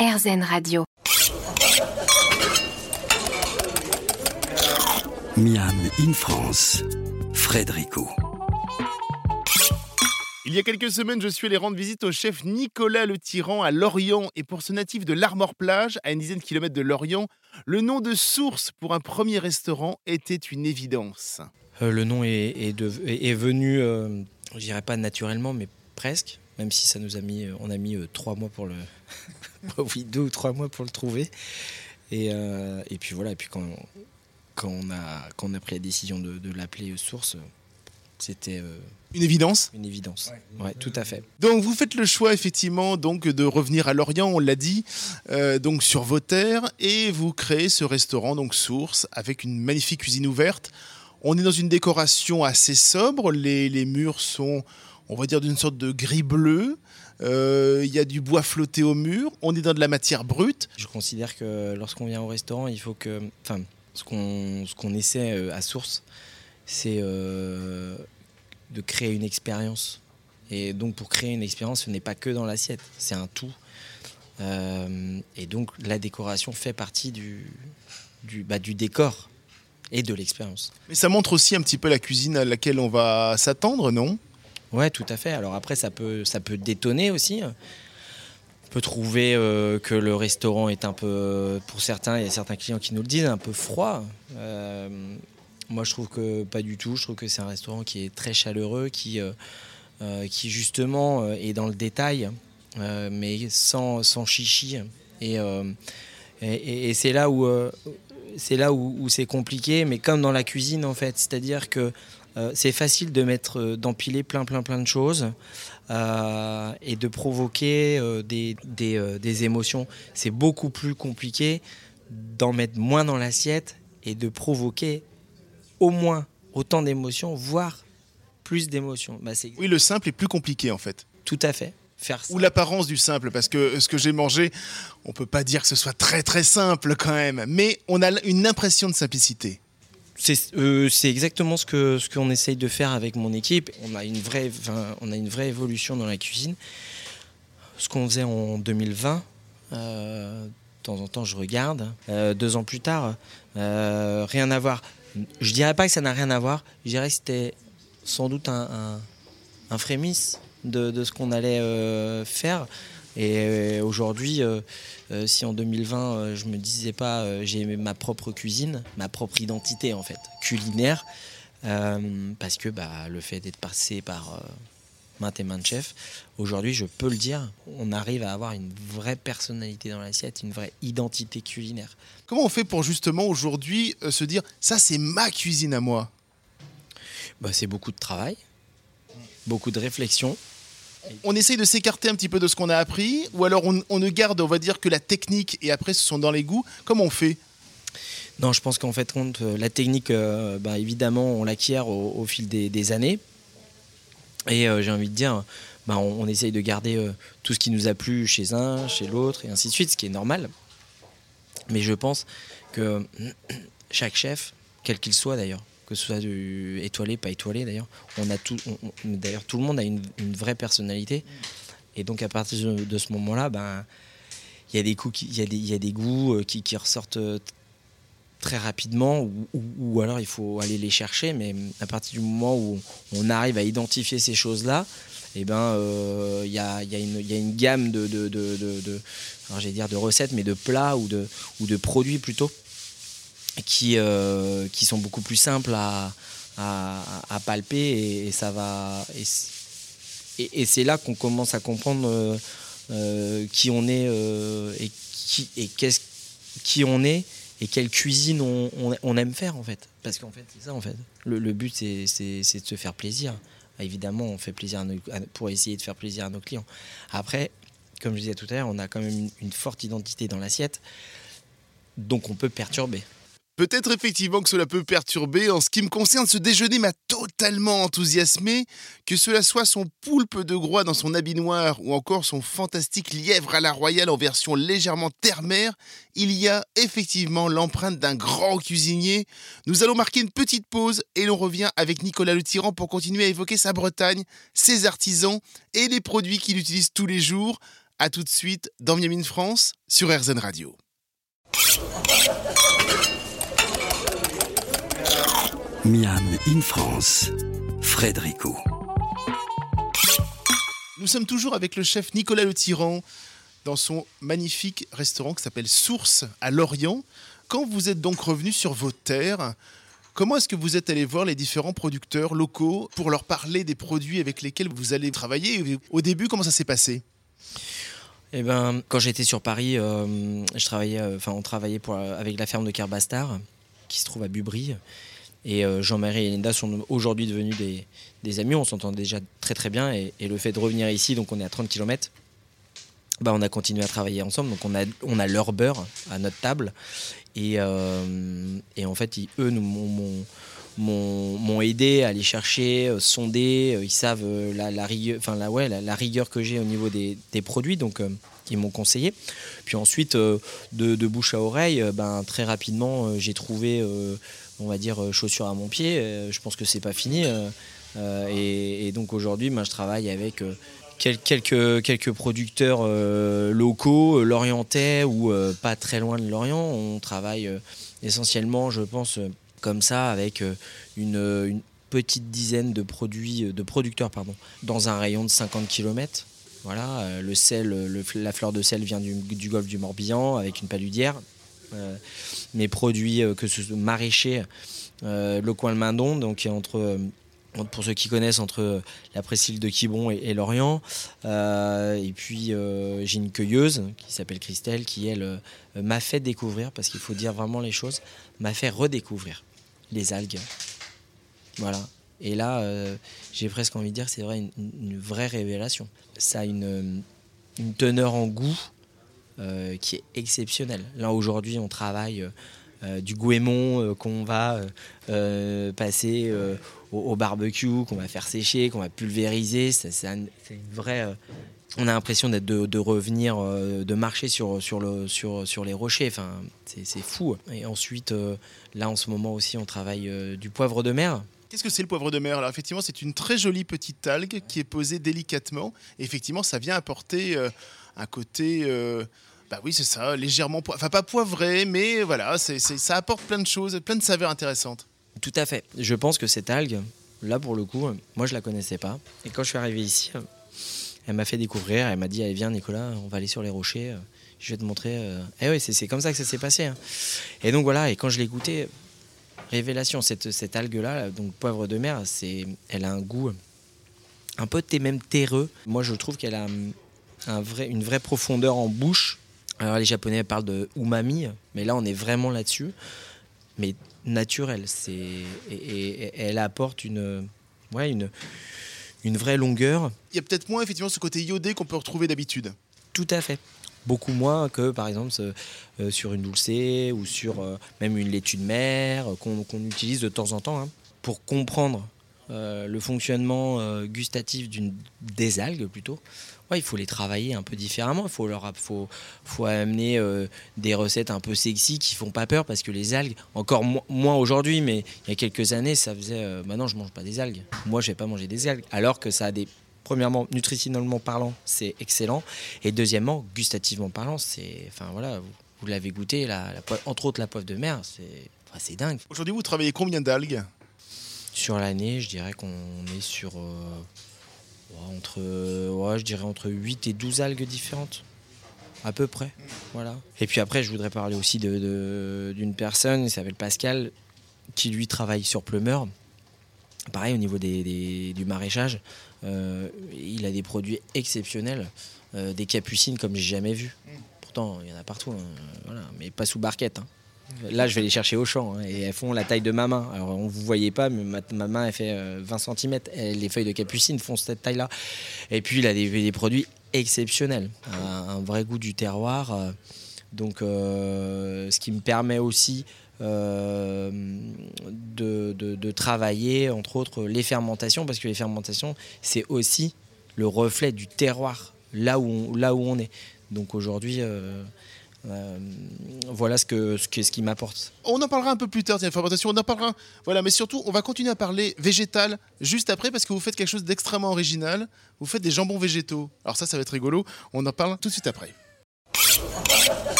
RZN Radio. Miam in France, Frédérico. Il y a quelques semaines, je suis allé rendre visite au chef Nicolas Le Tyran à Lorient. Et pour ce natif de l'Armor-Plage, à une dizaine de kilomètres de Lorient, le nom de Source pour un premier restaurant était une évidence. Euh, le nom est, est de- est- est venu, euh, je dirais pas naturellement, mais presque. Même si ça nous a mis, euh, on a mis euh, trois mois pour le, oui deux ou trois mois pour le trouver. Et, euh, et puis voilà. Et puis quand, quand on a quand on a pris la décision de, de l'appeler Source, c'était euh, Une évidence une évidence. Ouais, tout à fait. Donc vous faites le choix effectivement donc de revenir à Lorient, on l'a dit, euh, donc sur vos terres, et vous créez ce restaurant donc Source avec une magnifique cuisine ouverte. On est dans une décoration assez sobre, les, les murs sont, on va dire, d'une sorte de gris bleu. Euh, Il y a du bois flotté au mur. On est dans de la matière brute. Je considère que lorsqu'on vient au restaurant, il faut que, enfin, ce qu'on essaie euh, à Source, c'est euh, de créer une expérience. Et donc pour créer une expérience, ce n'est pas que dans l'assiette, c'est un tout. Euh, et donc la décoration fait partie du, du, bah, du décor et de l'expérience. Mais ça montre aussi un petit peu la cuisine à laquelle on va s'attendre, non? Ouais, tout à fait. Alors après, ça peut, ça peut détonner aussi. On peut trouver euh, que le restaurant est un peu, pour certains, il y a certains clients qui nous le disent, un peu froid. Euh, moi, je trouve que pas du tout. Je trouve que c'est un restaurant qui est très chaleureux, qui, euh, qui justement est dans le détail, mais sans, sans chichi. Et, et, c'est là où c'est où c'est compliqué, mais comme dans la cuisine en fait, c'est-à-dire que euh, c'est facile de mettre, euh, d'empiler plein, plein, plein de choses euh, et de provoquer euh, des, des, des émotions. C'est beaucoup plus compliqué d'en mettre moins dans l'assiette et de provoquer au moins autant d'émotions, voire plus d'émotions. Bah, Oui, le simple est plus compliqué en fait. tout à fait. Faire. Ou l'apparence du simple, parce que ce que j'ai mangé, on peut pas dire que ce soit très très simple quand même, mais on a une impression de simplicité. C'est euh, c'est exactement ce qu'on essaye de faire avec mon équipe. On a une vraie, évolution dans la cuisine. Ce qu'on faisait en 2020, euh, de temps en temps je regarde. Euh, deux ans plus tard, rien à voir. Je dirais pas que ça n'a rien à voir. Je dirais que c'était sans doute un, frémisse de, ce qu'on allait faire. Et euh, aujourd'hui, euh, euh, si en 2020 euh, je me disais pas j'ai ma propre cuisine, ma propre identité en fait culinaire, parce que bah, le fait d'être passé par maintes et maintes chefs, aujourd'hui je peux le dire, on arrive à avoir une vraie personnalité dans l'assiette, une vraie identité culinaire. Comment on fait pour justement aujourd'hui euh, se dire ça c'est ma cuisine à moi? Bah, c'est beaucoup de travail, beaucoup de réflexion. On essaye de s'écarter un petit peu de ce qu'on a appris, ou alors on, ne garde, on va dire, que la technique et après ce sont dans les goûts. Comment on fait? Non, je pense qu'en fait, la technique, euh, bah, évidemment, on l'acquiert au, fil des, années. Et euh, j'ai envie de dire, bah, on, on essaye de garder euh, tout ce qui nous a plu chez un, chez l'autre, et ainsi de suite, ce qui est normal. Mais je pense que chaque chef, quel qu'il soit d'ailleurs, que ce soit du étoilé, pas étoilé d'ailleurs, on a tout, d'ailleurs tout le monde a une, vraie personnalité. Et donc à partir de, ce moment-là, ben il y a des coups, il y y a des goûts euh, qui, qui ressortent euh, très rapidement ou, alors il faut aller les chercher mais à partir du moment où on arrive à identifier ces choses là et ben euh, il y, a, y a y a une gamme de, de, de, de- dire de recettes mais de plats ou de, ou de produits plutôt qui, euh, qui sont beaucoup plus simples à, à, palper et, ça va et, c'est là qu'on commence à comprendre euh, euh, qui on est et qui et qu'est-ce qui on est et quelle cuisine on, aime faire en fait. Parce qu'en fait, c'est ça en fait. Le, but, c'est, de se faire plaisir. Évidemment, on fait plaisir pour essayer de faire plaisir à nos clients. Après, comme je disais tout à l'heure, on a quand même une forte identité dans l'assiette, donc on peut perturber. Peut-être effectivement que cela peut perturber. En ce qui me concerne, ce déjeuner m'a totalement enthousiasmé. Que cela soit son poulpe de groix dans son habit noir ou encore son fantastique lièvre à la royale en version légèrement terre-mer, il y a effectivement l'empreinte d'un grand cuisinier. Nous allons marquer une petite pause et l'on revient avec Nicolas Le Tyran pour continuer à évoquer sa Bretagne, ses artisans et les produits qu'il utilise tous les jours. A tout de suite dans Miami France sur RZN Radio. Miam in France, Frédérico. Nous sommes toujours avec le chef Nicolas Le Tyran dans son magnifique restaurant qui s'appelle Source à Lorient. Quand vous êtes donc revenu sur vos terres, comment est-ce que vous êtes allé voir les différents producteurs locaux pour leur parler des produits avec lesquels vous allez travailler Au début, comment ça s'est passé? Eh ben, quand j'étais sur Paris, euh, je travaillais, euh, enfin, on travaillait pour, avec la ferme de Carbastard, qui se trouve à Bubry. Et euh, Jean-Marie et Linda sont aujourd'hui devenus des, amis, on s'entend déjà très très bien. Et, le fait de revenir ici, donc on est à 30 km, bah on a continué à travailler ensemble. Donc on a, on a leur beurre à notre table. Et, euh, en fait, eux nous m'ont aidé à aller chercher, euh, sonder. Ils savent la, rigueur, enfin la, ouais, la, rigueur que j'ai au niveau des, produits. Donc ils m'ont conseillé. Puis ensuite, de, bouche à oreille, ben, très rapidement, j'ai trouvé on va dire, euh, chaussures à mon pied. Euh, je pense que c'est pas fini. Euh, et, donc aujourd'hui, ben, je travaille avec quelques, producteurs locaux, lorientais ou pas très loin de Lorient. On travaille essentiellement, je pense, comme ça, avec une, petite dizaine de produits, de producteurs dans un rayon de 50 km. Voilà, la fleur de sel vient du golfe du Morbihan avec une paludière. Euh, mes produits, euh, que ce soit maraîchers, euh, le coin le Mindon, donc entre pour ceux qui connaissent, entre la Presqu'île de Quiberon et, Lorient. et puis, j'ai une cueilleuse qui s'appelle Christelle, qui, elle, m'a fait découvrir, parce qu'il faut dire vraiment les choses, m'a fait redécouvrir les algues. Voilà. Et là, j'ai presque envie de dire, c'est vrai, une, vraie révélation. Ça a une, une teneur en goût euh, qui est exceptionnel. Là aujourd'hui, on travaille euh, euh, du goémon qu'on va passer au, barbecue, qu'on va faire sécher, qu'on va pulvériser. C'est une vraie. on a l'impression d'être de, revenir, de marcher sur, sur, le, sur, sur les rochers. Enfin, c'est fou. Et ensuite, là en ce moment aussi, on travaille du poivre de mer. Qu'est-ce que c'est le poivre de mer? Alors effectivement, c'est une très jolie petite algue qui est posée délicatement. Effectivement, ça vient apporter un côté bah oui, c'est ça, légèrement, enfin pas poivré, mais voilà, c'est, ça apporte plein de choses, plein de saveurs intéressantes. Tout à fait. Je pense que cette algue, là pour le coup, moi je la connaissais pas. Et quand je suis arrivé ici, elle m'a fait découvrir, elle m'a dit, allez viens Nicolas, on va aller sur les rochers, je vais te montrer. Euh. Eh oui, c'est, comme ça que ça s'est passé. Hein. Et donc voilà, et quand je l'ai goûté, révélation, cette, cette algue-là, donc poivre de mer, c'est, elle a un goût un peu même terreux. Moi je trouve qu'elle a vrai, une vraie profondeur en bouche alors les Japonais parlent de umami, mais là on est vraiment là-dessus, mais naturel. C'est et, elle apporte une, ouais, une, une vraie longueur. Il y a peut-être moins effectivement ce côté iodé qu'on peut retrouver d'habitude. Tout à fait. Beaucoup moins que par exemple euh, sur une dulcée ou sur euh, même une laitue de mer euh, qu'on utilise de temps en temps hein, pour comprendre le fonctionnement gustatif d'une des algues plutôt il faut les travailler un peu différemment. Il faut leur faut, faut amener euh, des recettes un peu sexy qui font pas peur parce que les algues, encore moins aujourd'hui, mais il y a quelques années, ça faisait. Euh, maintenant, je mange pas des algues. Moi, je vais pas manger des algues. Alors que ça a des. Premièrement, nutritionnellement parlant, c'est excellent. Et deuxièmement, gustativement parlant, c'est. Enfin voilà, vous, l'avez goûté, la, entre autres la poivre de mer, c'est c'est dingue. Aujourd'hui, vous travaillez combien d'algues? Sur l'année, je dirais qu'on est sur. Euh, entre, ouais, je dirais entre 8 et 12 algues différentes. À peu près. Voilà. Et puis après, je voudrais parler aussi d'une de, personne, il s'appelle Pascal, qui lui travaille sur Plumeur. Pareil, au niveau des, du maraîchage, euh, il a des produits exceptionnels, euh, des capucines comme j'ai jamais vu. Pourtant, il y en a partout, hein, mais pas sous barquette. Hein. Là, je vais les chercher au champ hein, et elles font la taille de ma main. Alors, on ne vous voyait pas, mais ma, main, elle fait 20 euh, cm. les feuilles de capucine font cette taille-là. Et puis, il a des, produits exceptionnels, un, vrai goût du terroir. Euh, donc, euh, ce qui me permet aussi de, travailler, entre autres, les fermentations, parce que les fermentations, c'est aussi le reflet du terroir, là où on, est. Donc, aujourd'hui voilà ce, que, ce, qui m'apporte. On en parlera un peu plus tard, tiens, fermentation, on en parlera. Voilà, mais surtout, on va continuer à parler végétal juste après parce que vous faites quelque chose d'extrêmement original. Vous faites des jambons végétaux. Alors ça, ça va être rigolo. On en parle tout de suite après.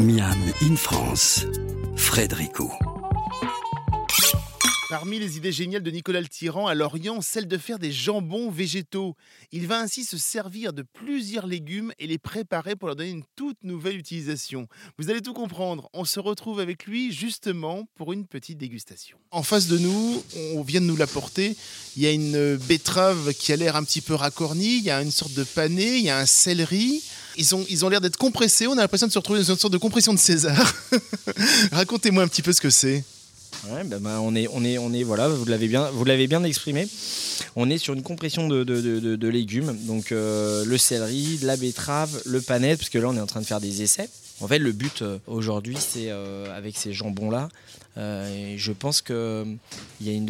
Miam in France, Frédérico. Parmi les idées géniales de Nicolas le Tyran à Lorient, celle de faire des jambons végétaux. Il va ainsi se servir de plusieurs légumes et les préparer pour leur donner une toute nouvelle utilisation. Vous allez tout comprendre. On se retrouve avec lui justement pour une petite dégustation. En face de nous, on vient de nous l'apporter. Il y a une betterave qui a l'air un petit peu racornie. Il y a une sorte de pané. Il y a un céleri. Ils ont, ils ont l'air d'être compressés. On a l'impression de se retrouver dans une sorte de compression de César. Racontez-moi un petit peu ce que c'est. Bah, bah, on est, on est, on est, voilà, vous l'avez bien, exprimé. On est sur une compression de, légumes, donc euh, le céleri, la betterave, le panette, parce que là on est en train de faire des essais. En fait, le but euh, aujourd'hui, c'est euh, avec ces jambons-là, je pense qu'il y a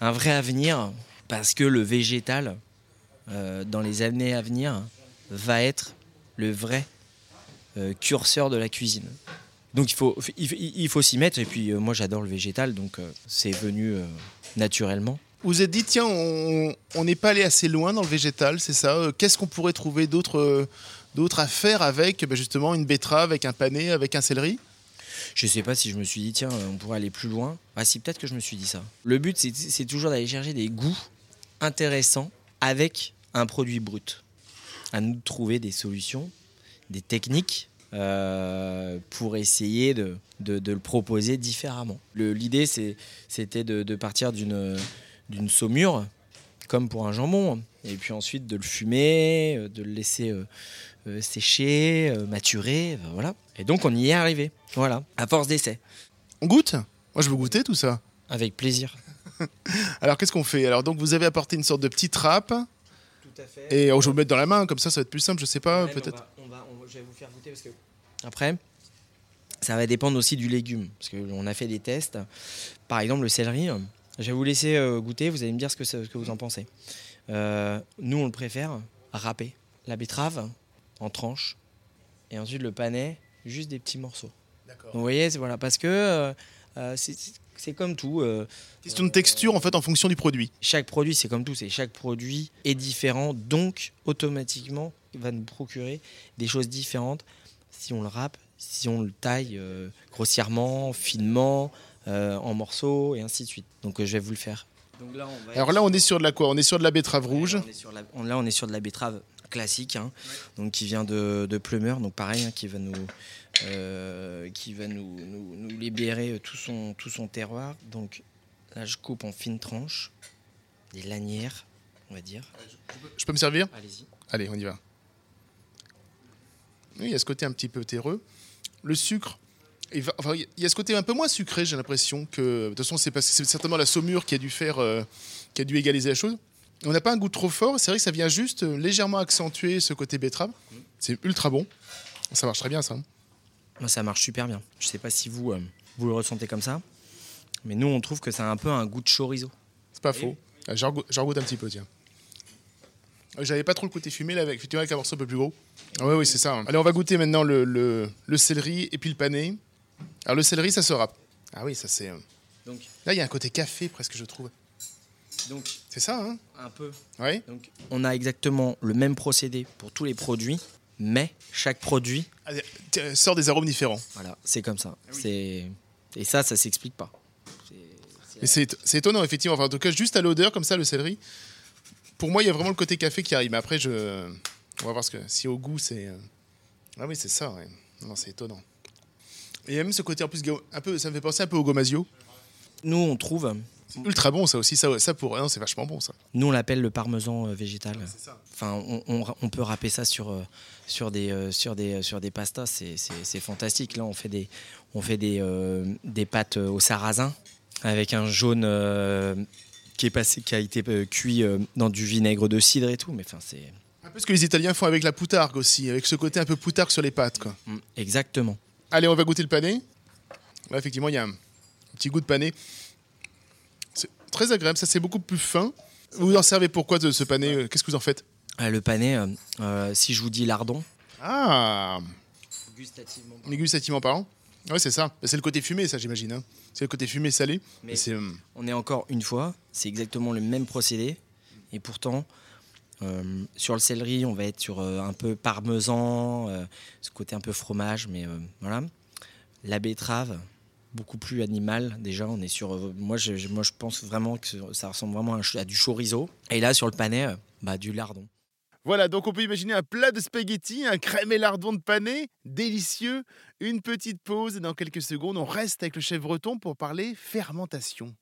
un vrai avenir, parce que le végétal, dans les années à venir, va être le vrai curseur de la cuisine. Donc il faut, il, faut s'y mettre. Et puis euh, moi j'adore le végétal, donc euh, c'est venu euh, naturellement. Vous vous êtes dit, tiens, on n'est pas allé assez loin dans le végétal, c'est ça Qu'est-ce qu'on pourrait trouver d'autre à faire avec bah, justement une betterave, avec un pané, avec un céleri? Je sais pas si je me suis dit, tiens, on pourrait aller plus loin. Ah, si, peut-être que je me suis dit ça. Le but, c'est toujours d'aller chercher des goûts intéressants avec un produit brut. À nous de trouver des solutions, des techniques euh, pour essayer de, de, le proposer différemment. L'idée, c'était de, de, partir d'une saumure, comme pour un jambon, et puis ensuite de le fumer, euh, de le laisser euh, sécher, maturer, voilà. Et donc on y est arrivé, voilà, à force d'essai. On goûte? Moi je veux goûter tout ça. Avec plaisir. Alors qu'est-ce qu'on fait? Alors donc vous avez apporté une sorte de petite trappe. Tout à fait. Et oh, je vais vous mettre dans la main, comme ça ça va être plus simple, je sais pas, peut-être je vais vous faire goûter parce que après, ça va dépendre aussi du légume. Parce qu'on a fait des tests. Par exemple, le céleri, je vais vous laisser euh, goûter, vous allez me dire ce que, ce que vous en pensez. Euh, nous, on le préfère râpé. La betterave en tranches. Et ensuite, le panais, juste des petits morceaux. Vous voyez, voilà, parce que euh, c'est comme tout. Question de texture en fait en fonction du produit. Chaque produit, c'est comme tout, c'est chaque produit est différent, donc automatiquement va nous procurer des choses différentes si on le râpe, si on le taille euh, grossièrement, finement, euh, en morceaux et ainsi de suite. Donc euh, je vais vous le faire. Alors là, on est sur de la quoi? On est sur de la betterave rouge. là, on est sur de la betterave classique, hein, donc qui vient de, de Plumeur, donc pareil, hein, qui va nous, qui va nous, nous, libérer tout son, tout son terroir. Donc là, je coupe en fines tranches, des lanières, on va dire. Je peux me servir? Allez-y. Allez, on y va. Oui, il y a ce côté un petit peu terreux. Le sucre, il y a ce côté un peu moins sucré, j'ai l'impression que. De toute façon, c'est, c'est certainement la saumure qui a dû faire, euh, qui a dû égaliser la chose. On n'a pas un goût trop fort. C'est vrai que ça vient juste euh, légèrement accentuer ce côté betterave. C'est ultra bon. Ça marche très bien, ça. Moi, ça marche super bien. Je sais pas si vous, euh, vous le ressentez comme ça, mais nous, on trouve que ça a un peu un goût de chorizo. C'est pas faux. J'en goûte un petit peu, tiens. J'avais pas trop le côté fumé là, avec, effectivement, avec un morceau un peu plus gros. Ah oui, oui, c'est ça. Hein. Allez, on va goûter maintenant le, le, céleri et puis le pané. Alors, le céleri, ça se râpe. Ah oui, ça c'est. Euh, Donc. Là, il y a un côté café presque, je trouve. Donc. C'est ça, hein Un peu. Oui. Donc, on a exactement le même procédé pour tous les produits, mais chaque produit. Ah, sort des arômes différents. Voilà, c'est comme ça. Ah c'est Et ça, ça s'explique pas. C'est étonnant, effectivement. Enfin, en tout cas, juste à l'odeur, comme ça, le céleri pour moi, il y a vraiment le côté café qui arrive. Mais après, je... on va voir ce que, si au goût, c'est. Euh, ah oui, c'est ça, ouais. Non, c'est étonnant. Et même ce côté en plus, un peu, ça me fait penser un peu au gomasio. Nous, on trouve. C'est ultra bon, ça aussi. Ça, ça pour rien, c'est vachement bon, ça. Nous, on l'appelle le parmesan euh, végétal. ça. Enfin, on, on, peut râper ça sur, euh, sur, des, sur, des, sur des pastas. C'est fantastique. Là, on fait des, on fait des, des pâtes au sarrasin avec un jaune qui est passé, qui a été euh, cuit euh, dans du vinaigre de cidre et tout. Mais enfin, c'est un peu ce que les Italiens font avec la poutargue aussi, avec ce côté un peu poutargue sur les pâtes, quoi. Mm, exactement. Allez, on va goûter le pané. Là, effectivement, il y a un petit goût de pané. C'est très agréable. Ça, c'est beaucoup plus fin. Vous en servez pourquoi de ce pané Qu'est-ce que vous en faites? Ah, le panais, euh, euh, si je vous dis lardon. Ah, Gustativement. gustativement parlant. Ouais, c'est ça. C'est le côté fumé, ça, j'imagine. hein. C'est le côté fumé salé. Mais euh, on est encore une fois, c'est exactement le même procédé. Et pourtant, euh, sur le céleri, on va être sur euh, un peu parmesan, euh, ce côté un peu fromage, mais voilà. La betterave, beaucoup plus animal. Déjà, on est sur. moi, je, je- moi, je pense vraiment que ça ressemble vraiment à, du chorizo. Et là, sur le panais, bah, du lardon. Voilà, donc on peut imaginer un plat de spaghettis, un crème et lardon de panais, délicieux. Une petite pause et dans quelques secondes, on reste avec le chef breton pour parler fermentation.